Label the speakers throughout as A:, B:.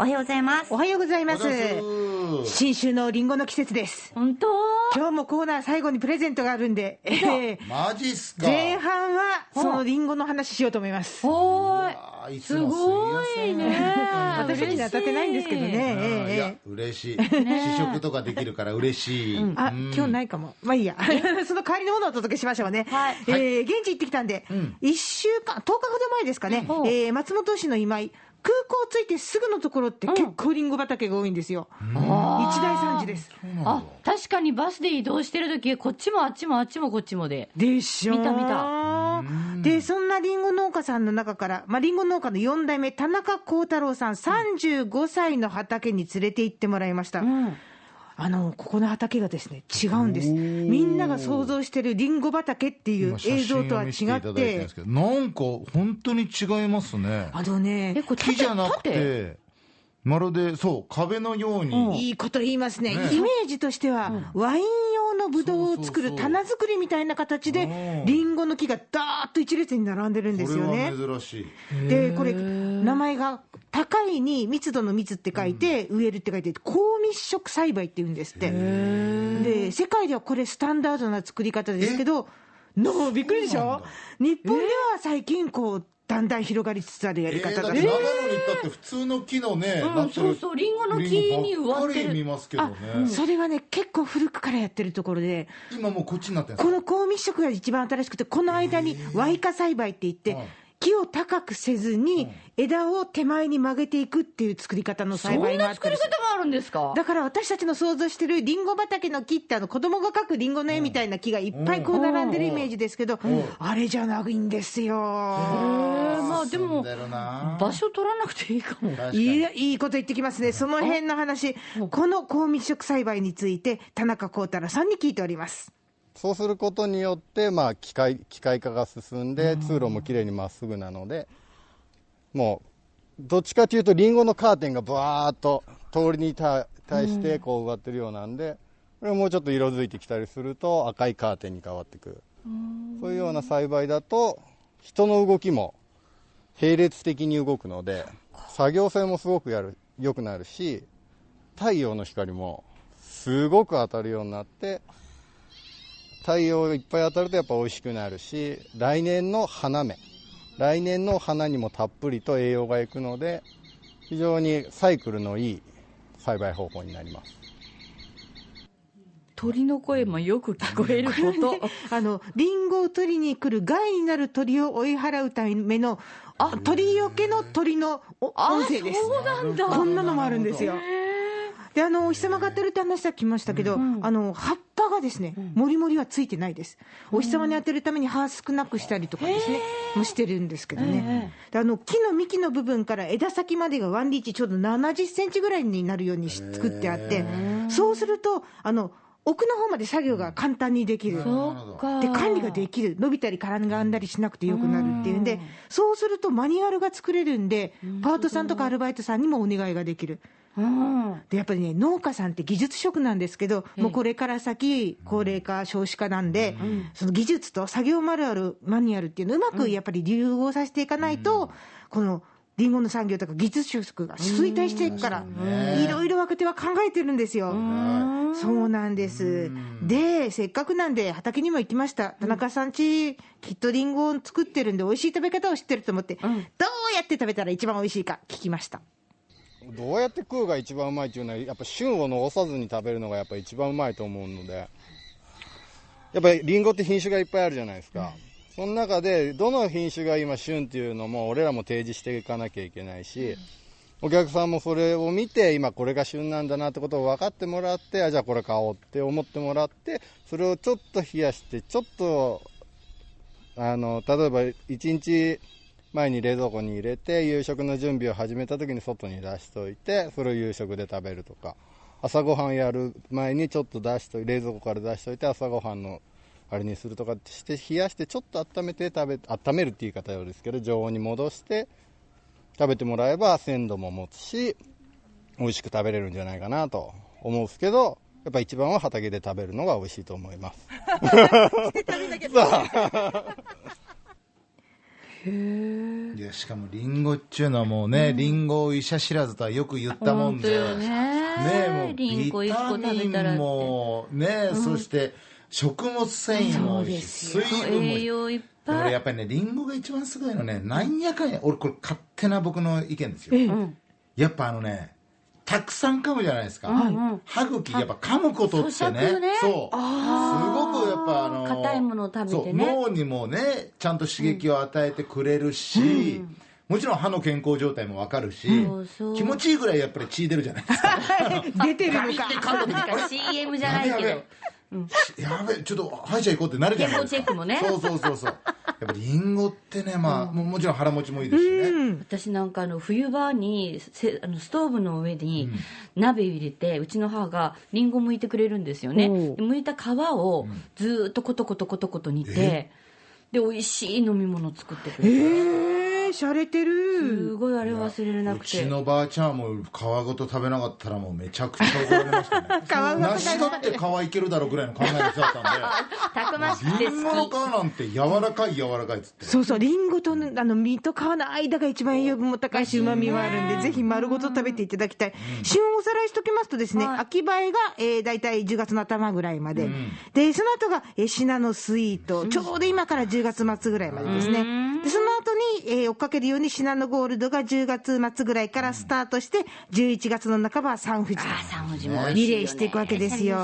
A: おはようございます。
B: おはようございます。新州のリンゴの季節です。
A: 本当？
B: 今日もコーナー最後にプレゼントがあるんで、えー
C: マジっすか。
B: 前半はそのリンゴの話しようと思います。
A: おーい。
C: あーいつ
A: す
C: も
A: ご
C: すい
A: いね。
B: 私たちに当たってないんですけどね。
C: いや
B: え
C: 嬉しい。試食とかできるから嬉しい、
B: えあ
C: うん。
B: 今日ないかも。まあいいや。その代わりのものをお届けしましょうね、
A: はい。
B: えー現地行ってきたんで、
C: ん。
B: 1週間10日ほど前ですかね、
A: うん。
B: えー松本市の今井空港着いてすぐのところって結構リンゴ畑が多いんですよ、一大産地です。
A: あ確かにバスで移動してる時こっちもあっちもあっちもこっちもで。
B: でしょ
A: 見た見た。
B: でそんなりんご農家さんの中から、まあ、りんご農家の4代目田中幸太郎さん35歳の畑に連れて行ってもらいました、
A: うん
B: あのここの畑がですね違うんです。みんなが想像してるりんご畑っていう映像とは違っ
C: て。
B: て
C: なんか本当に違いますね。
B: あのね
A: えこれ
C: 木じゃなく
A: 縦
C: てまるでそう壁のように、
B: いいこと言いますね。
C: ね。
B: イメージとしては、ワイン用のブドウを作る棚作りみたいな形で
C: うん。
B: りんごの木がダーッと一列に並んでるんですよね。
C: これは珍しい。
B: でこれ名前が高いに密度の密って書いて、植えるって書いて高密植栽培っていうんですって。で世界ではこれスタンダードな作り方ですけどのびっくりでしょ？日本では最近こうだんだん広がりつつあるやり
C: えー、だ
B: 方だ
C: って長野に行ったって普通の木のね、
A: うんそうそうリンゴの木に植わってる。
C: ますけどね。
B: あそれはね結構古くからやってるところで
C: 今もうこっちになって
B: この高密植が一番新しくてこの間にワイカ栽培って言って
C: はい
B: 木を高くせずに枝を手前に曲げていくっていう作り方の
A: そ
B: 栽培
A: んな作り
B: があったり
A: 方があるんですか？
B: だから私たちの想像してるリンゴ畑の木ってあの子供が描くリンゴの絵みたいな木がいっぱいこう並んでるイメージですけど、あれじゃないんですよ。
A: へーまあでも場所取らなくていいかも。
B: いいいいこと言ってきますね、その辺の話、この高密植栽培について、田中幸太郎さんに聞いております。
D: そうすることによって、まあ、機械機械化が進んで通路もきれいにまっすぐなのでもうどっちかというとリンゴのカーテンがブワーッと通りに対対してこう植わってるようなんでこれもうちょっと色づいてきたりすると赤いカーテンに変わってくる。そういうような栽培だと人の動きも並列的に動くので作業性もすごくやる良くなるし太陽の光もすごく当たるようになって太陽がいっぱい当たるとやっぱ美味しくなるし来年の花芽。来年の花にもたっぷりと栄養がいくので非常にサイクルのいい栽培方法になります。
A: 鳥の声もよく聞こえること。
B: あのリンゴを取りに来る害になる鳥を追い払うためのあ鳥よけの鳥のお音声です。
A: そうなんだ。
B: こんなのもあるんですよ。であのお日様が当たるって話さっき来ましたけど、あの葉っぱがですね、もりもりはついてないです、お日様に当てるために葉少なくしたりとかですね、もしてるんですけどね、であの木の幹の部分から枝先までがワンリーチ、ちょうど70センチぐらいになるようにし作ってあって、そうすると、あの奥の方まで作業が簡単にできる。で管理ができる、伸びたり絡んだりしなくてよくなるっていうんで、そうするとマニュアルが作れるんで、パートさんとかアルバイトさんにもお願いができる。
A: うん。
B: でやっぱりね、農家さんって技術職なんですけど、もうこれから先、高齢化、少子化なんで、その技術と作業マニュアルマニュアルっていうのをうまくやっぱり融合させていかないと、このりんごの産業とか技術職が衰退していくから、いろいろ若手は考えてるんですよ。そうなんです。で、せっかくなんで畑にも行きました。田中さんち、きっとりんごを作ってるんで、美味しい食べ方を知ってると思って、どうやって食べたら一番美味しいか聞きました。
D: どうやって食うが一番うまいっていうのはやっぱ旬を残さずに食べるのがやっぱ一番うまいと思うので。やっぱりリンゴって品種がいっぱいあるじゃないですか、その中でどの品種が今旬っていうのも俺らも提示していかなきゃいけないし、お客さんもそれを見て今これが旬なんだなってことを分かってもらってあじゃあこれ買おうって思ってもらってそれをちょっと冷やしてちょっとあの例えば1日前に冷蔵庫に入れて夕食の準備を始めた時に外に出しといてそれを夕食で食べるとか。朝ごはんやる前にちょっと出しとい冷蔵庫から出しといて朝ごはんのあれにするとかして冷やしてちょっと温めて食べ温めるって言い方ようですけど常温に戻して食べてもらえば鮮度も持つし美味しく食べれるんじゃないかなと思うんですけど、やっぱ一番は畑で食べるのが美味しいと思います。
C: いやしかもリンゴっちゅうのはもうね、リンゴを医者知らずとはよく言ったもんで、
A: ね。
C: ねもうビタミンもね、そして食物繊維も水分も
A: 栄養いっぱい。
C: 俺やっぱりねリンゴが一番すごいのねなんやかんや。俺これ勝手な僕の意見ですよ、やっぱあのねたくさん噛むじゃないですか、歯茎やっぱ噛むことって
A: 咀
C: ね
A: 嚼ね。
C: そう。すごくやっぱあの
A: 硬いものを食べてね。
C: 脳にもねちゃんと刺激を与えてくれるし、もちろん歯の健康状態も分かるし、
A: そうそう。
C: 気持ちいいぐらいやっぱり血出るじゃないですか。
B: 出てるのか。
A: なんか CM じゃないけど
C: やべやべやべちょっと歯医者行こうってなるじゃないですか。
A: 健康チェックもね。
C: そうそうそうそう。やっぱリンゴってねまあ、ももちろん腹持ちもいいですしね、
A: 私なんかあの冬場にせあのストーブの上に鍋入れてうちの母がリンゴ剥いてくれるんですよね。
B: おう。
A: で剥いた皮をずーっとコトコトコトコト煮てで美味しい飲み物作ってくれて
B: えー、しゃれて
A: す
B: る。
A: ごいあれ忘れれな
C: う
A: くて。
C: ちのばあちゃんはもう皮ごと食べなかったらもうめちゃくちゃ怒られましたね。梨だって皮いけるだろうぐらいの考えの人だったん
A: たくましくて
C: でリンゴの皮なんて柔らかい柔らかいっつって。
B: そうそう、リンゴとねあの実と皮の間が一番栄養分も高いし、旨味もあるんで、ぜひ丸ごと食べていただきたい。旬をおさらいしておきますとですね、
A: はい。
B: 秋映えが、えー、大体10月の頭ぐらいまで。で、その後が、えー、シナノスイート、ちょうど今から10月末ぐらいまでですね。で、その後に、えー追っかけるようにシナノゴールドが10月末ぐらいからスタートして、11月の半ばはサンフジと。
A: あ三富士も
B: リレーしていくわけですよ。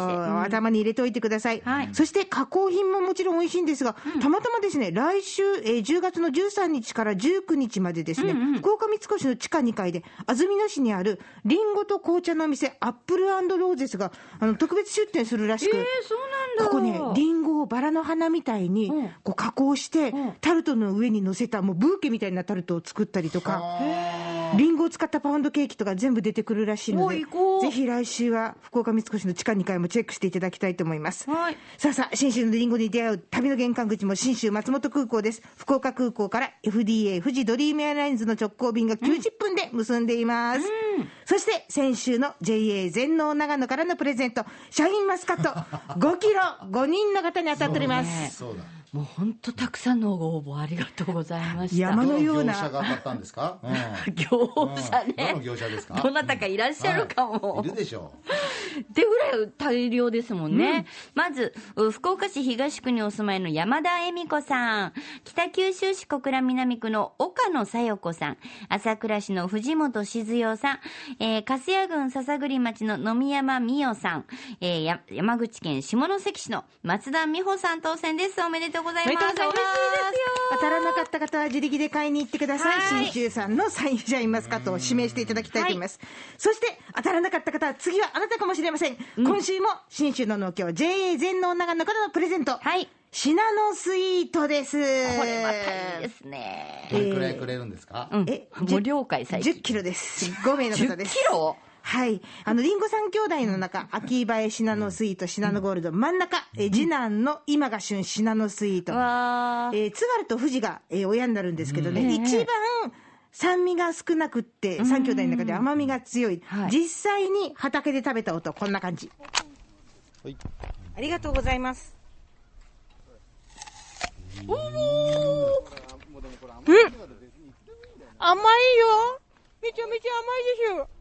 B: 頭に入れておいてください。
A: はい。
B: そして加工品ももちろん美味しいんですが、たまたまですね、来週、えー10月の13日から19日までですね、福岡三越の地下2階で、安曇野市にあるリンゴと紅茶のお店、アップルローゼスがあの特別出店するらしく、
A: えー、そうなんだ。
B: ここね、リンゴをバラの花みたいに
A: うん。
B: こう加工して、
A: ん。
B: タルトの上に乗せた、もうブーケみたいなタルトを作ったりとか、リンゴを使ったパウンドケーキとか全部出てくるらしいのでぜひ来週は福岡三越の地下2階もチェックしていただきたいと思います。
A: はい
B: さあさあ、信州のリンゴに出会う旅の玄関口も信州松本空港です。福岡空港から FDA 富士ドリームエアラインズの直行便が90分で結んでいます。そして先週の JA 全農長野からのプレゼント、シャインマスカット5キロ5人の方に当たっております。
C: そうだ
A: もう本当たくさんのご応募ありがとうございました。
B: 山のような。
C: 業者が当たったんですか、うん。
A: 業者
C: うん。どの
A: ね
C: 業者ですか？
A: どなたかいらっしゃるかも、
C: はいいるでしょ
A: ってぐらい大量ですもんね。まず、う福岡市東区にお住まいの山田恵美子さん、北九州市小倉南区の岡野さよ子さん、朝倉市の藤本静代さん、えー、粕谷郡笹栗町の野見山美代さん、えーや山口県下関市の松田美穂さん当選です。おめでとう
B: とうございます。当たらなかった方は自力で買いに行ってください。
A: はい
B: 信州さんのサインシャインマスカットを指名していただきたいと思います。そして、当たらなかった方は次はあなたかもしれません。今週も信州の農協 JA 全農長野からのプレゼント。
A: はい。
B: シナノスイートです。
A: これまたいいですね
C: う。どれくらいくれるんですか、
A: うん
B: え。
A: もう了解最近。
B: 10キロです。5名の方
A: 10
B: です。
A: キロ？
B: はい。あの、リンゴ三兄弟の中、秋映えシナノスイート、シナノゴールド、真ん中、え次男の今が旬シナノスイート。えー津軽と富士が、えー親になるんですけどね、
A: うん。
B: 一番酸味が少なくって、三兄弟の中で甘みが強い、
A: はい。
B: 実際に畑で食べた音、こんな感じ。
D: はい。
B: ありがとうございます。甘いよ。めちゃめちゃ甘いです。よ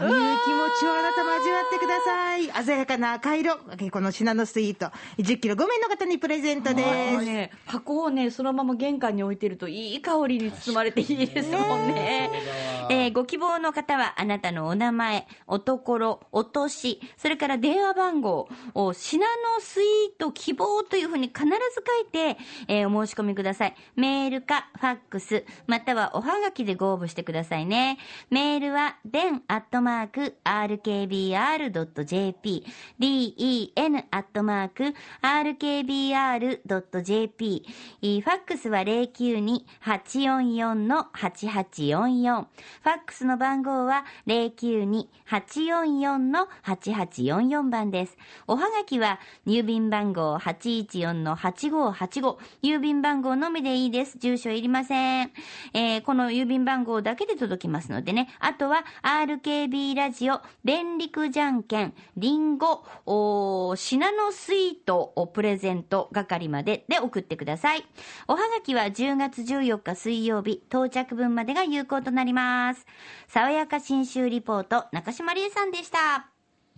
B: という気持ちをあなたも味わってください。鮮やかな赤色、このシナノスイート、10キロ5名の方にプレゼントです。
A: ね、箱をね、そのまま玄関に置いてると、いい香りに包まれていいですもんね。えーご希望の方は、あなたのお名前、おところ、お年、それから電話番号を、シナノスイート希望というふうに必ず書いて、えーお申し込みください。メールか、ファックス、またはおはがきでご応募してくださいね。メールは、den アットママーク rkbr.jp、den アットマーク rkbr.jp、ファックスは092-844-8844。フファックスの番号は092-844-8844番です。おはがきは郵便番号814-8585郵便番号のみでいいです。住所いりません。えー、この郵便番号だけで届きますのでね。あとは R. K. B ラジオ連陸じゃんけんりんごシナノスイートをプレゼント係までで送ってください。おはがきは10月14日水曜日到着分までが有効となります。爽やか新州リポート中島理恵さんでした。